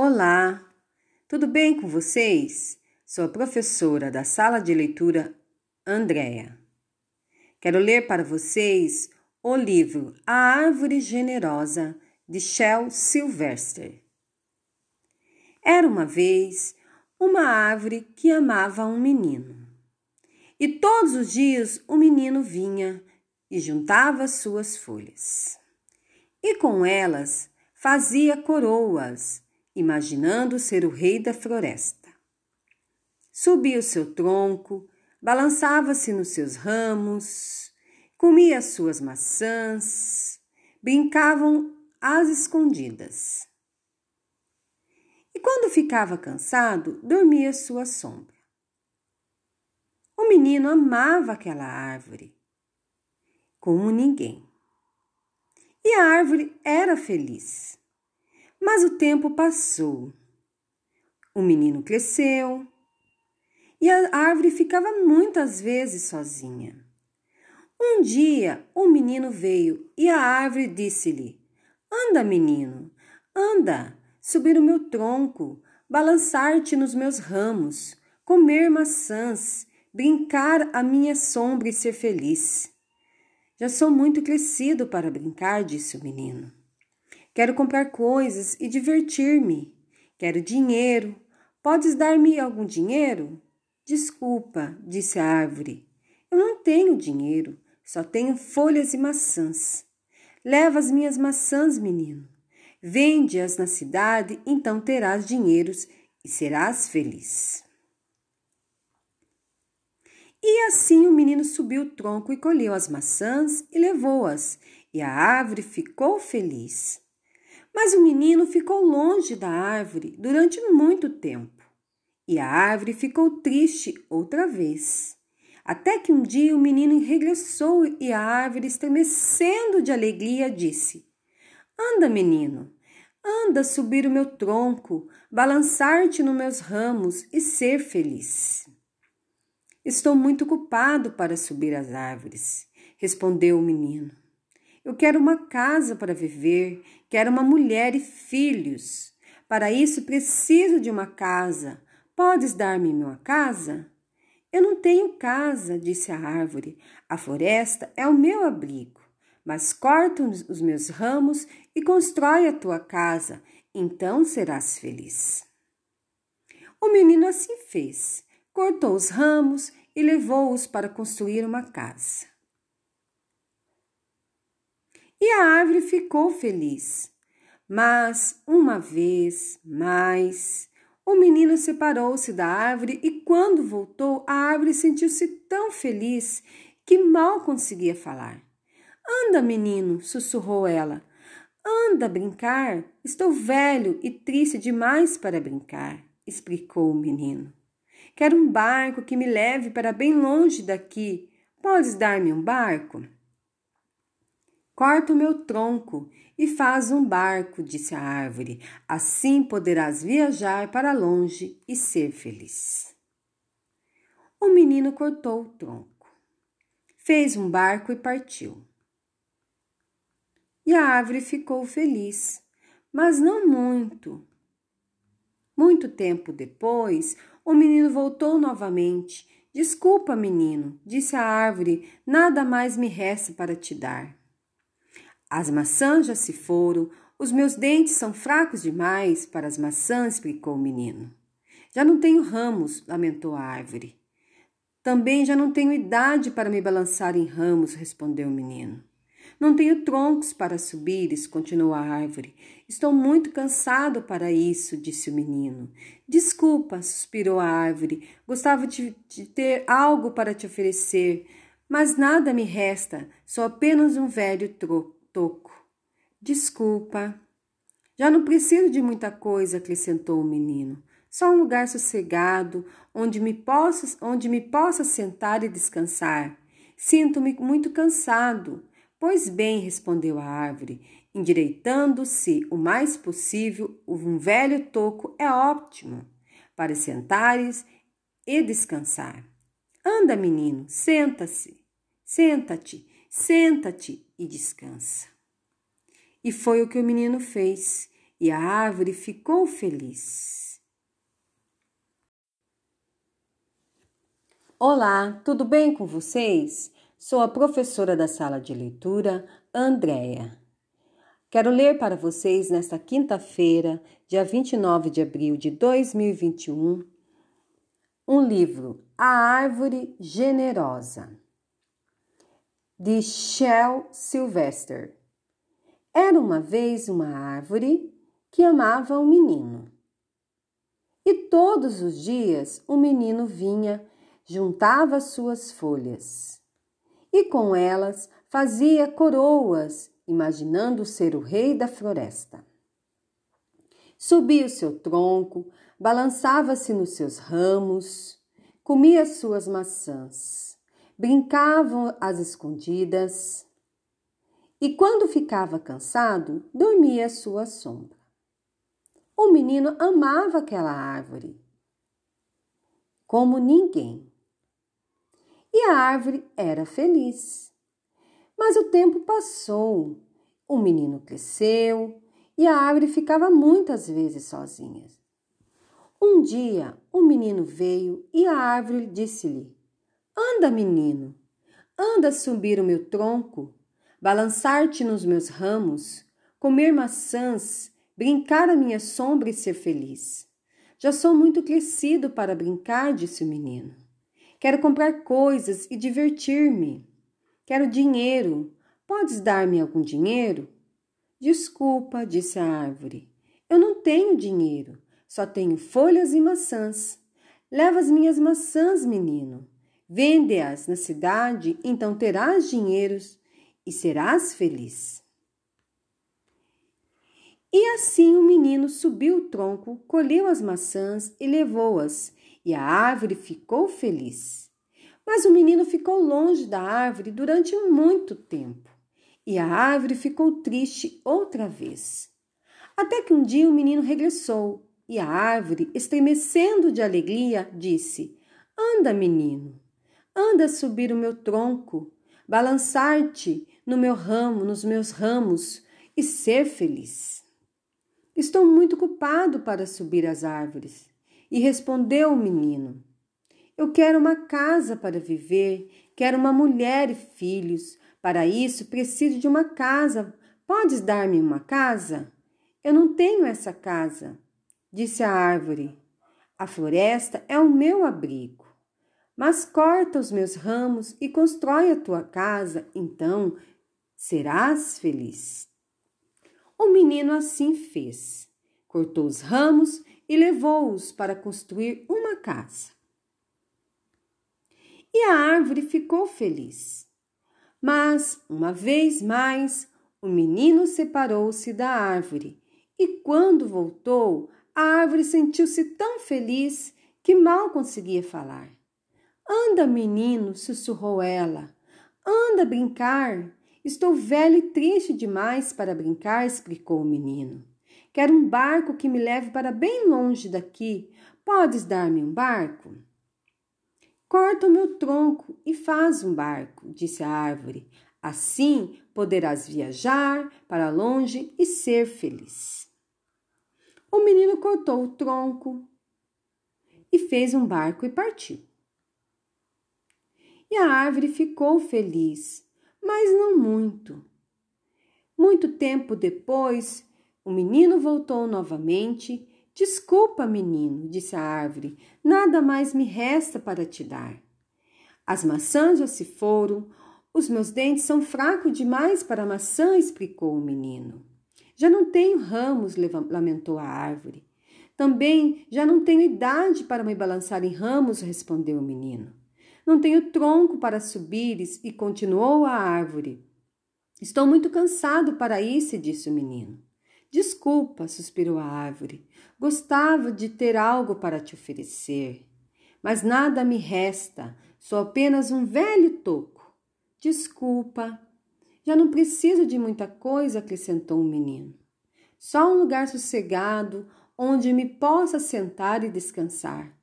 Olá, tudo bem com vocês? Sou a professora da sala de leitura Andréa. Quero ler para vocês o livro A Árvore Generosa de Shel Sylvester. Era uma vez uma árvore que amava um menino. E todos os dias o menino vinha e juntava suas folhas. E com elas fazia coroas, imaginando ser o rei da floresta. Subia o seu tronco, balançava-se nos seus ramos, comia as suas maçãs, brincavam às escondidas. E quando ficava cansado, dormia sua sombra. O menino amava aquela árvore como ninguém. E a árvore era feliz. Mas o tempo passou. O menino cresceu e a árvore ficava muitas vezes sozinha. Um dia o menino veio e a árvore disse-lhe: Anda, menino, anda, subir o meu tronco, balançar-te nos meus ramos, comer maçãs, brincar à minha sombra e ser feliz. Já sou muito crescido para brincar, disse o menino. Quero comprar coisas e divertir-me. Quero dinheiro. Podes dar-me algum dinheiro? Desculpa, disse a árvore. Eu não tenho dinheiro, só tenho folhas e maçãs. Leva as minhas maçãs, menino. Vende-as na cidade, então terás dinheiros e serás feliz. E assim o menino subiu o tronco e colheu as maçãs e levou-as, e a árvore ficou feliz. Mas o menino ficou longe da árvore durante muito tempo, e a árvore ficou triste outra vez. Até que um dia o menino regressou e a árvore, estremecendo de alegria, disse: Anda, menino, anda subir o meu tronco, balançar-te nos meus ramos e ser feliz. Estou muito ocupado para subir as árvores, respondeu o menino. Eu quero uma casa para viver, quero uma mulher e filhos. Para isso preciso de uma casa. Podes dar-me uma casa? Eu não tenho casa, disse a árvore. A floresta é o meu abrigo. Mas corta os meus ramos e constrói a tua casa, então serás feliz. O menino assim fez cortou os ramos e levou-os para construir uma casa. E a árvore ficou feliz. Mas, uma vez mais, o menino separou-se da árvore e, quando voltou, a árvore sentiu-se tão feliz que mal conseguia falar. Anda, menino, sussurrou ela. Anda brincar. Estou velho e triste demais para brincar, explicou o menino. Quero um barco que me leve para bem longe daqui. Podes dar-me um barco? Corta o meu tronco e faz um barco, disse a árvore. Assim poderás viajar para longe e ser feliz. O menino cortou o tronco, fez um barco e partiu. E a árvore ficou feliz, mas não muito. Muito tempo depois, o menino voltou novamente. Desculpa, menino, disse a árvore, nada mais me resta para te dar. As maçãs já se foram, os meus dentes são fracos demais para as maçãs, explicou o menino. Já não tenho ramos, lamentou a árvore. Também já não tenho idade para me balançar em ramos, respondeu o menino. Não tenho troncos para subires, continuou a árvore. Estou muito cansado para isso, disse o menino. Desculpa, suspirou a árvore. Gostava de, de ter algo para te oferecer, mas nada me resta, sou apenas um velho toco. Desculpa. Já não preciso de muita coisa, acrescentou o menino. Só um lugar sossegado, onde me possa, onde me possa sentar e descansar. Sinto-me muito cansado. Pois bem, respondeu a árvore, endireitando-se o mais possível, um velho toco é ótimo para sentares e descansar. Anda, menino, senta-se, senta-te, senta-te e descansa. E foi o que o menino fez, e a árvore ficou feliz. Olá, tudo bem com vocês? Sou a professora da sala de leitura, Andréia. Quero ler para vocês nesta quinta-feira, dia 29 de abril de 2021, um livro, A Árvore Generosa, de Shel Sylvester. Era uma vez uma árvore que amava um menino. E todos os dias o menino vinha, juntava suas folhas e com elas fazia coroas, imaginando ser o rei da floresta. Subia o seu tronco, balançava-se nos seus ramos, comia suas maçãs, brincavam às escondidas e, quando ficava cansado, dormia à sua sombra. O menino amava aquela árvore como ninguém. E a árvore era feliz. Mas o tempo passou, o menino cresceu e a árvore ficava muitas vezes sozinha. Um dia o menino veio e a árvore disse-lhe: Anda, menino, anda subir o meu tronco, balançar-te nos meus ramos, comer maçãs brincar à minha sombra e ser feliz. Já sou muito crescido para brincar, disse o menino. Quero comprar coisas e divertir-me. Quero dinheiro. Podes dar-me algum dinheiro? Desculpa, disse a árvore. Eu não tenho dinheiro, só tenho folhas e maçãs. Leva as minhas maçãs, menino. Vende-as na cidade, então terás dinheiros e serás feliz. E assim o menino subiu o tronco, colheu as maçãs e levou-as, e a árvore ficou feliz. Mas o menino ficou longe da árvore durante muito tempo, e a árvore ficou triste outra vez. Até que um dia o menino regressou, e a árvore, estremecendo de alegria, disse: Anda, menino, anda subir o meu tronco, balançar-te no meu ramo, nos meus ramos, e ser feliz. Estou muito culpado para subir as árvores. E respondeu o menino: Eu quero uma casa para viver, quero uma mulher e filhos. Para isso preciso de uma casa. Podes dar-me uma casa? Eu não tenho essa casa, disse a árvore. A floresta é o meu abrigo. Mas corta os meus ramos e constrói a tua casa, então serás feliz. O menino assim fez. Cortou os ramos e levou-os para construir uma casa. E a árvore ficou feliz. Mas, uma vez mais, o menino separou-se da árvore e, quando voltou, a árvore sentiu-se tão feliz que mal conseguia falar. Anda, menino, sussurrou ela. Anda brincar. Estou velho e triste demais para brincar, explicou o menino. Quero um barco que me leve para bem longe daqui. Podes dar-me um barco? Corta o meu tronco e faz um barco, disse a árvore. Assim poderás viajar para longe e ser feliz. O menino cortou o tronco e fez um barco e partiu. E a árvore ficou feliz mas não muito. Muito tempo depois, o menino voltou novamente. Desculpa, menino, disse a árvore, nada mais me resta para te dar. As maçãs já se foram, os meus dentes são fracos demais para maçã, explicou o menino. Já não tenho ramos, lamentou a árvore. Também já não tenho idade para me balançar em ramos, respondeu o menino. Não tenho tronco para subires, e continuou a árvore. Estou muito cansado para isso, disse o menino. Desculpa, suspirou a árvore. Gostava de ter algo para te oferecer. Mas nada me resta, sou apenas um velho toco. Desculpa. Já não preciso de muita coisa, acrescentou o menino. Só um lugar sossegado onde me possa sentar e descansar.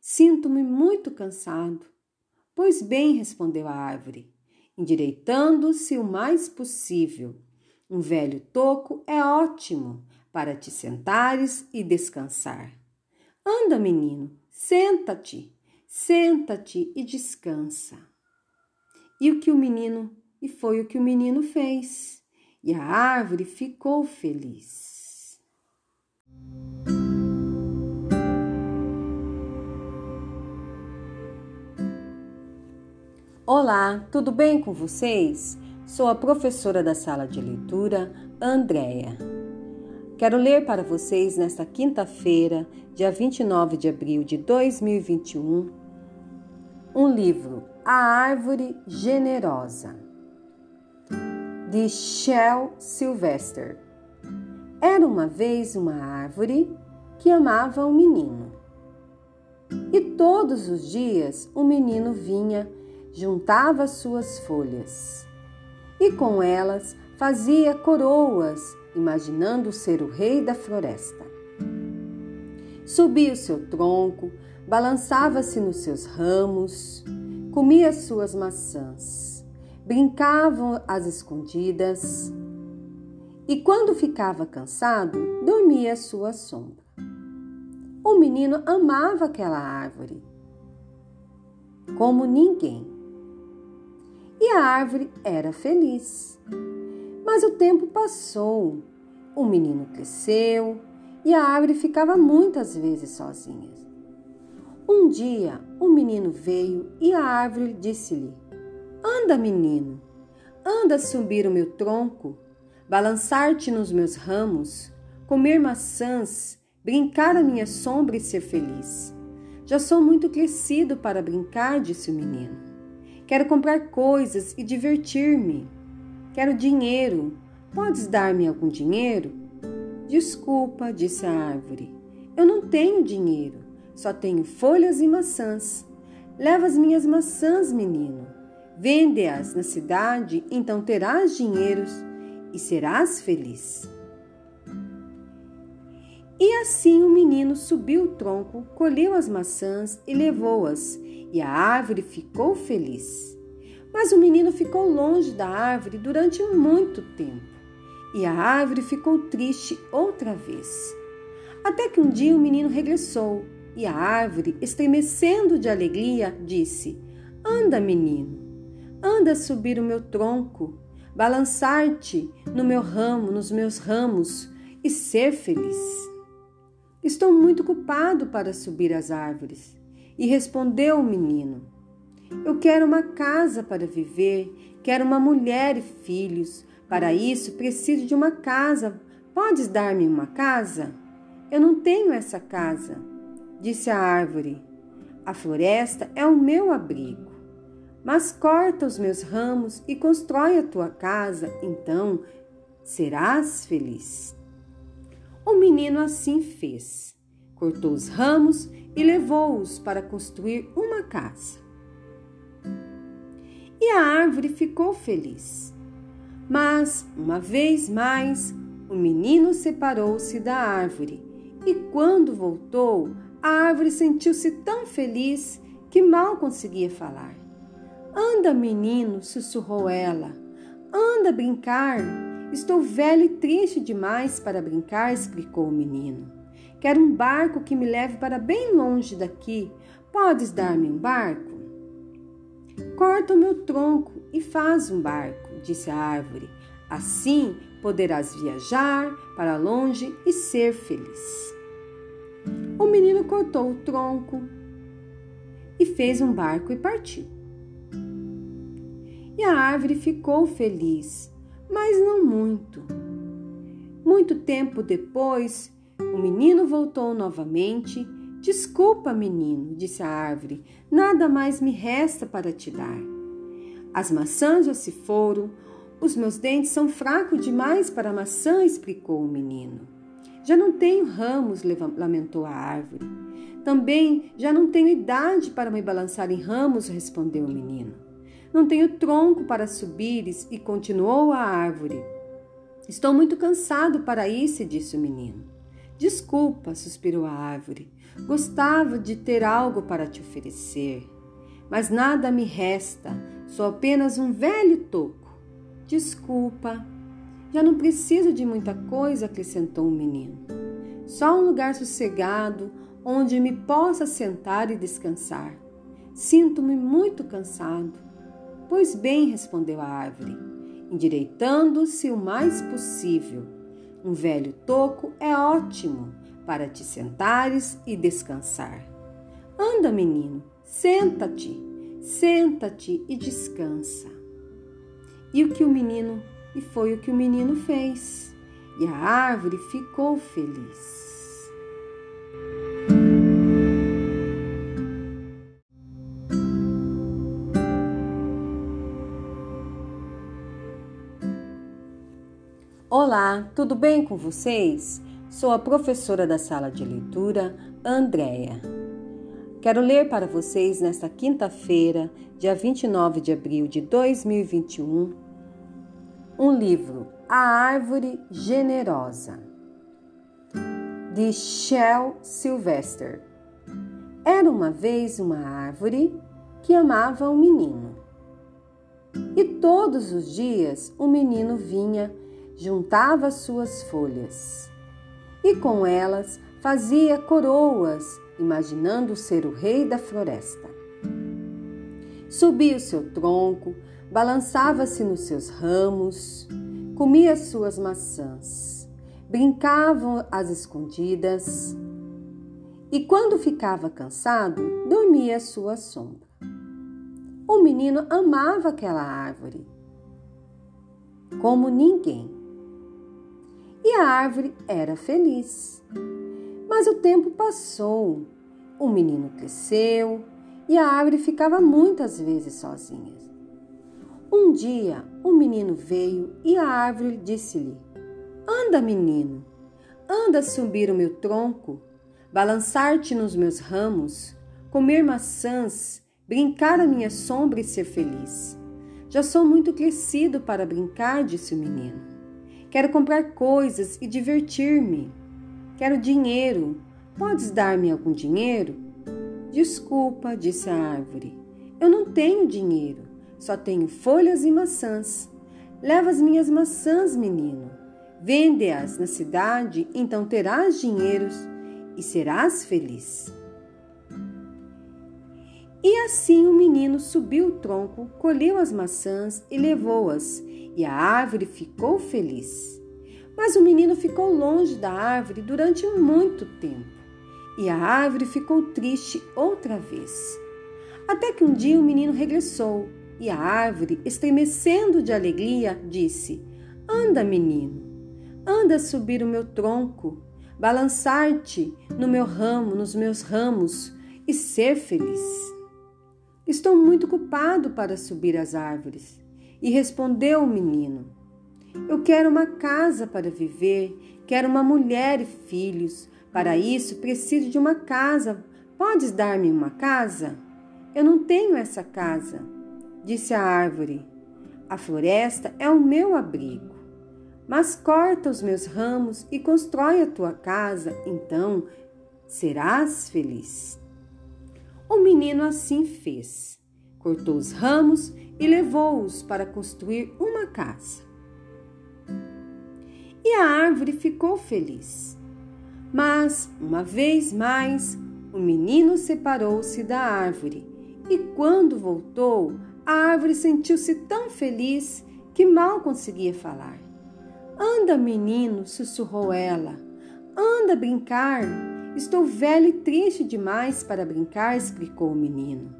Sinto-me muito cansado. Pois bem, respondeu a árvore, endireitando-se o mais possível. Um velho toco é ótimo para te sentares e descansar. Anda, menino, senta-te, senta-te e descansa. E o que o menino, e foi o que o menino fez, e a árvore ficou feliz. Olá, tudo bem com vocês? Sou a professora da sala de leitura, Andréia. Quero ler para vocês nesta quinta-feira, dia 29 de abril de 2021, um livro, A Árvore Generosa, de Shel Sylvester. Era uma vez uma árvore que amava um menino. E todos os dias o menino vinha, juntava suas folhas e com elas fazia coroas imaginando ser o rei da floresta. Subia o seu tronco, balançava-se nos seus ramos, comia suas maçãs, brincavam às escondidas e, quando ficava cansado, dormia à sua sombra. O menino amava aquela árvore como ninguém. E a árvore era feliz. Mas o tempo passou, o menino cresceu e a árvore ficava muitas vezes sozinha. Um dia o menino veio e a árvore disse-lhe: Anda, menino, anda subir o meu tronco, balançar-te nos meus ramos, comer maçãs, brincar à minha sombra e ser feliz. Já sou muito crescido para brincar, disse o menino. Quero comprar coisas e divertir-me. Quero dinheiro. Podes dar-me algum dinheiro? Desculpa, disse a árvore. Eu não tenho dinheiro. Só tenho folhas e maçãs. Leva as minhas maçãs, menino. Vende-as na cidade, então terás dinheiros e serás feliz. E assim o menino subiu o tronco, colheu as maçãs e levou-as, e a árvore ficou feliz. Mas o menino ficou longe da árvore durante muito tempo e a árvore ficou triste outra vez. Até que um dia o menino regressou e a árvore, estremecendo de alegria, disse: Anda, menino, anda subir o meu tronco, balançar-te no meu ramo, nos meus ramos e ser feliz. Estou muito culpado para subir as árvores. E respondeu o menino: eu quero uma casa para viver, quero uma mulher e filhos. Para isso, preciso de uma casa. Podes dar-me uma casa? Eu não tenho essa casa, disse a árvore. A floresta é o meu abrigo. Mas corta os meus ramos e constrói a tua casa, então serás feliz. O menino assim fez. Cortou os ramos e levou-os para construir uma casa e a árvore ficou feliz. Mas, uma vez mais, o menino separou-se da árvore e, quando voltou, a árvore sentiu-se tão feliz que mal conseguia falar. Anda, menino, sussurrou ela. Anda brincar. Estou velho e triste demais para brincar, explicou o menino. Quero um barco que me leve para bem longe daqui. Podes dar-me um barco? Corta o meu tronco e faz um barco, disse a árvore. Assim poderás viajar para longe e ser feliz. O menino cortou o tronco e fez um barco e partiu. E a árvore ficou feliz, mas não muito. Muito tempo depois, o menino voltou novamente Desculpa, menino, disse a árvore, nada mais me resta para te dar. As maçãs já se foram, os meus dentes são fracos demais para maçã, explicou o menino. Já não tenho ramos, lamentou a árvore. Também já não tenho idade para me balançar em ramos, respondeu o menino. Não tenho tronco para subires, e continuou a árvore. Estou muito cansado para isso, disse o menino. Desculpa, suspirou a árvore. Gostava de ter algo para te oferecer, mas nada me resta, sou apenas um velho toco. Desculpa. Já não preciso de muita coisa, acrescentou o menino. Só um lugar sossegado onde me possa sentar e descansar. Sinto-me muito cansado. Pois bem, respondeu a árvore, endireitando-se o mais possível. Um velho toco é ótimo para te sentares e descansar. Anda, menino, senta-te, senta-te e descansa. E o que o menino, e foi o que o menino fez. E a árvore ficou feliz. Olá, tudo bem com vocês? Sou a professora da sala de leitura, Andréia. Quero ler para vocês nesta quinta-feira, dia 29 de abril de 2021, um livro, A Árvore Generosa, de Shel Sylvester. Era uma vez uma árvore que amava um menino. E todos os dias o menino vinha, juntava suas folhas e com elas fazia coroas, imaginando ser o rei da floresta. Subia o seu tronco, balançava-se nos seus ramos, comia suas maçãs, brincavam às escondidas e, quando ficava cansado, dormia à sua sombra. O menino amava aquela árvore como ninguém. E a árvore era feliz. Mas o tempo passou, o menino cresceu e a árvore ficava muitas vezes sozinha. Um dia, o menino veio e a árvore disse-lhe: Anda, menino, anda subir o meu tronco, balançar-te nos meus ramos, comer maçãs, brincar à minha sombra e ser feliz. Já sou muito crescido para brincar, disse o menino. Quero comprar coisas e divertir-me. Quero dinheiro. Podes dar-me algum dinheiro? Desculpa, disse a árvore. Eu não tenho dinheiro. Só tenho folhas e maçãs. Leva as minhas maçãs, menino. Vende-as na cidade, então terás dinheiro e serás feliz. E assim o menino subiu o tronco, colheu as maçãs e levou-as, e a árvore ficou feliz. Mas o menino ficou longe da árvore durante muito tempo, e a árvore ficou triste outra vez. Até que um dia o menino regressou e a árvore, estremecendo de alegria, disse: Anda, menino, anda subir o meu tronco, balançar-te no meu ramo, nos meus ramos e ser feliz. Estou muito culpado para subir as árvores. E respondeu o menino: Eu quero uma casa para viver, quero uma mulher e filhos. Para isso preciso de uma casa. Podes dar-me uma casa? Eu não tenho essa casa. Disse a árvore: A floresta é o meu abrigo. Mas corta os meus ramos e constrói a tua casa, então serás feliz. O menino assim fez. Cortou os ramos e levou-os para construir uma casa. E a árvore ficou feliz. Mas, uma vez mais, o menino separou-se da árvore e, quando voltou, a árvore sentiu-se tão feliz que mal conseguia falar. Anda, menino, sussurrou ela. Anda brincar. Estou velho e triste demais para brincar, explicou o menino.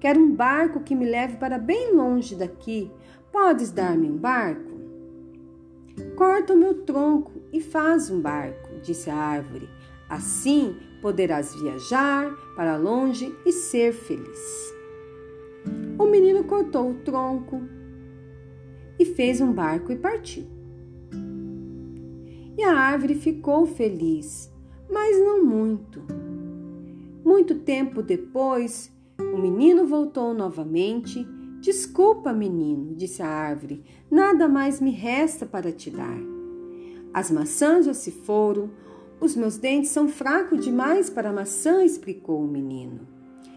Quero um barco que me leve para bem longe daqui. Podes dar-me um barco? Corta o meu tronco e faz um barco, disse a árvore. Assim poderás viajar para longe e ser feliz. O menino cortou o tronco e fez um barco e partiu. E a árvore ficou feliz, mas não muito. Muito tempo depois, o menino voltou novamente. Desculpa, menino, disse a árvore, nada mais me resta para te dar. As maçãs já se foram, os meus dentes são fracos demais para a maçã, explicou o menino.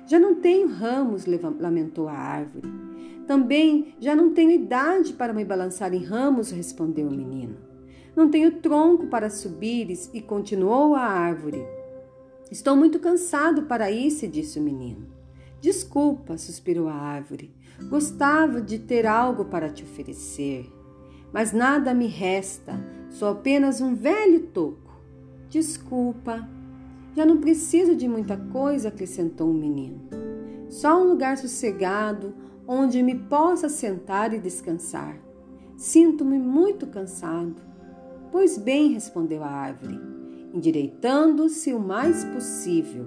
Já não tenho ramos, lamentou a árvore. Também já não tenho idade para me balançar em ramos, respondeu o menino. Não tenho tronco para subires, e continuou a árvore. Estou muito cansado para isso, disse o menino. Desculpa, suspirou a árvore. Gostava de ter algo para te oferecer. Mas nada me resta, sou apenas um velho toco. Desculpa. Já não preciso de muita coisa, acrescentou o menino. Só um lugar sossegado onde me possa sentar e descansar. Sinto-me muito cansado. Pois bem, respondeu a árvore, endireitando-se o mais possível.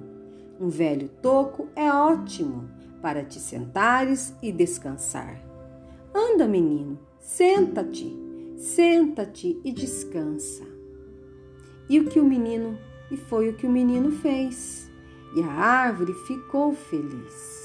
Um velho toco é ótimo para te sentares e descansar. Anda, menino, senta-te, senta-te e descansa. E o que o menino, e foi o que o menino fez. E a árvore ficou feliz.